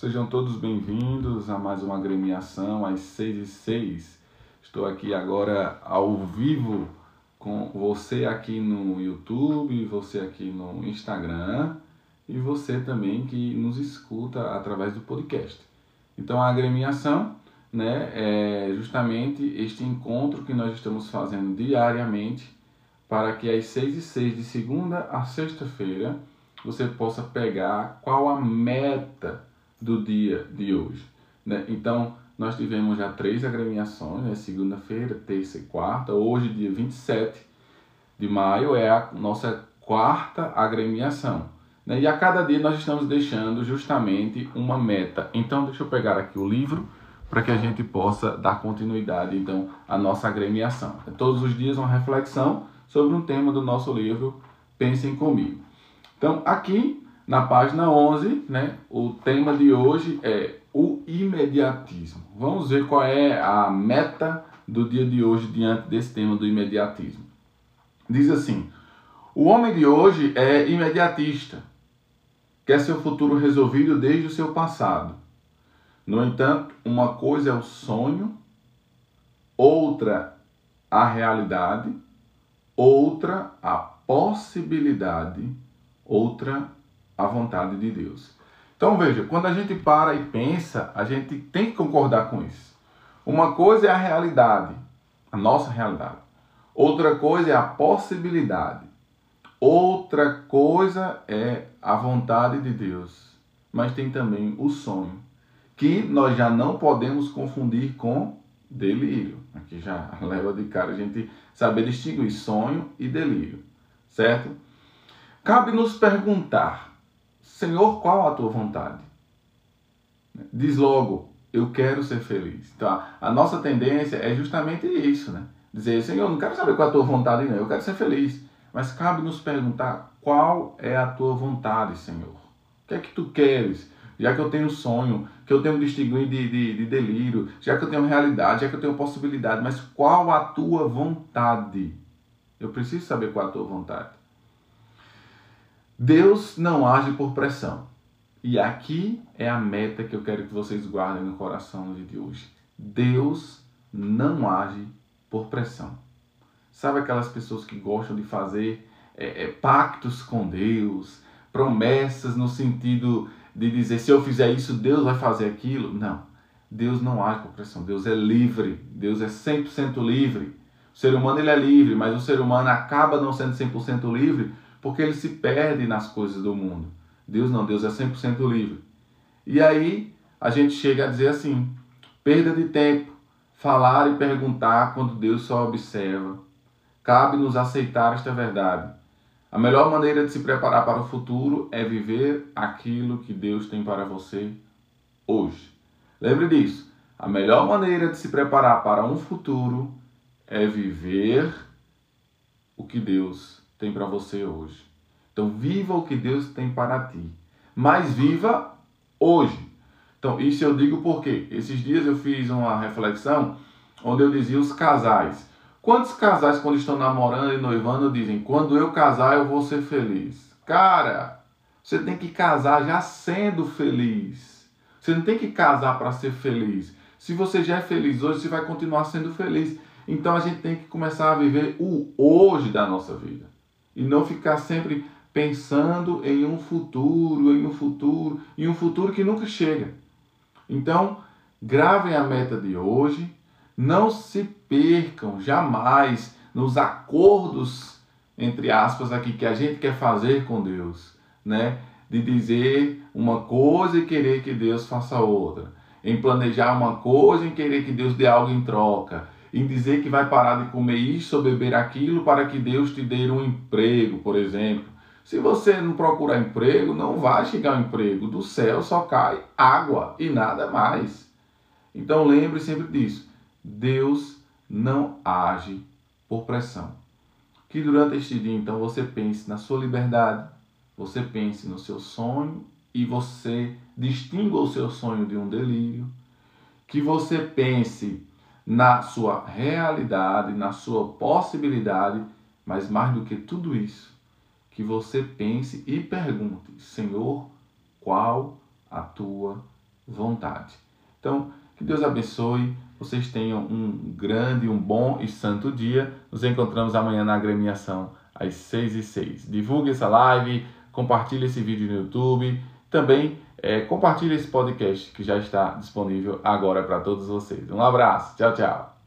Sejam todos bem-vindos a mais uma agremiação às 6 e 6. Estou aqui agora ao vivo com você aqui no YouTube, você aqui no Instagram e você também que nos escuta através do podcast. Então a agremiação né, é justamente este encontro que nós estamos fazendo diariamente para que às 6 e 6 de segunda a sexta-feira você possa pegar qual a meta do dia de hoje. Né? Então, nós tivemos já três agremiações, né? segunda-feira, terça e quarta. Hoje, dia 27 de maio, é a nossa quarta agremiação. Né? E a cada dia nós estamos deixando justamente uma meta. Então, deixa eu pegar aqui o livro para que a gente possa dar continuidade então à nossa agremiação. É todos os dias uma reflexão sobre um tema do nosso livro Pensem Comigo. Então, aqui na página 11, né, o tema de hoje é o imediatismo. Vamos ver qual é a meta do dia de hoje diante desse tema do imediatismo. Diz assim: O homem de hoje é imediatista, quer seu futuro resolvido desde o seu passado. No entanto, uma coisa é o sonho, outra a realidade, outra a possibilidade, outra a vontade de Deus. Então veja, quando a gente para e pensa, a gente tem que concordar com isso. Uma coisa é a realidade, a nossa realidade. Outra coisa é a possibilidade. Outra coisa é a vontade de Deus. Mas tem também o sonho, que nós já não podemos confundir com delírio. Aqui já leva de cara a gente saber distinguir sonho e delírio, certo? Cabe nos perguntar Senhor, qual a tua vontade? Diz logo, eu quero ser feliz. Então, a nossa tendência é justamente isso, né? Dizer, Senhor, não quero saber qual é a tua vontade, não, eu quero ser feliz. Mas cabe nos perguntar qual é a tua vontade, Senhor. O que é que tu queres? Já que eu tenho sonho, que eu tenho distinguir de, de, de delírio, já que eu tenho realidade, já que eu tenho possibilidade, mas qual a tua vontade? Eu preciso saber qual a tua vontade. Deus não age por pressão. E aqui é a meta que eu quero que vocês guardem no coração no dia de hoje. Deus não age por pressão. Sabe aquelas pessoas que gostam de fazer é, é, pactos com Deus, promessas no sentido de dizer se eu fizer isso, Deus vai fazer aquilo? Não. Deus não age por pressão. Deus é livre. Deus é 100% livre. O ser humano ele é livre, mas o ser humano acaba não sendo 100% livre porque ele se perde nas coisas do mundo. Deus não, Deus é 100% livre. E aí a gente chega a dizer assim: perda de tempo, falar e perguntar quando Deus só observa. Cabe nos aceitar esta verdade. A melhor maneira de se preparar para o futuro é viver aquilo que Deus tem para você hoje. Lembre disso. A melhor maneira de se preparar para um futuro é viver o que Deus tem para você hoje. Então, viva o que Deus tem para ti. Mas viva hoje. Então, isso eu digo porque esses dias eu fiz uma reflexão onde eu dizia os casais. Quantos casais, quando estão namorando e noivando, dizem: Quando eu casar, eu vou ser feliz? Cara, você tem que casar já sendo feliz. Você não tem que casar para ser feliz. Se você já é feliz hoje, você vai continuar sendo feliz. Então a gente tem que começar a viver o hoje da nossa vida e não ficar sempre pensando em um futuro, em um futuro, em um futuro que nunca chega. Então, gravem a meta de hoje, não se percam jamais nos acordos entre aspas aqui que a gente quer fazer com Deus, né? De dizer uma coisa e querer que Deus faça outra, em planejar uma coisa e querer que Deus dê algo em troca em dizer que vai parar de comer isso ou beber aquilo para que Deus te dê um emprego, por exemplo. Se você não procurar emprego, não vai chegar um emprego. Do céu só cai água e nada mais. Então lembre sempre disso. Deus não age por pressão. Que durante este dia, então, você pense na sua liberdade, você pense no seu sonho e você distinga o seu sonho de um delírio. Que você pense na sua realidade, na sua possibilidade, mas mais do que tudo isso, que você pense e pergunte: Senhor, qual a tua vontade. Então, que Deus abençoe, vocês tenham um grande, um bom e santo dia. Nos encontramos amanhã na agremiação às 6 e 6 Divulgue essa live, compartilhe esse vídeo no YouTube. Também é, compartilhe esse podcast que já está disponível agora para todos vocês. Um abraço, tchau, tchau.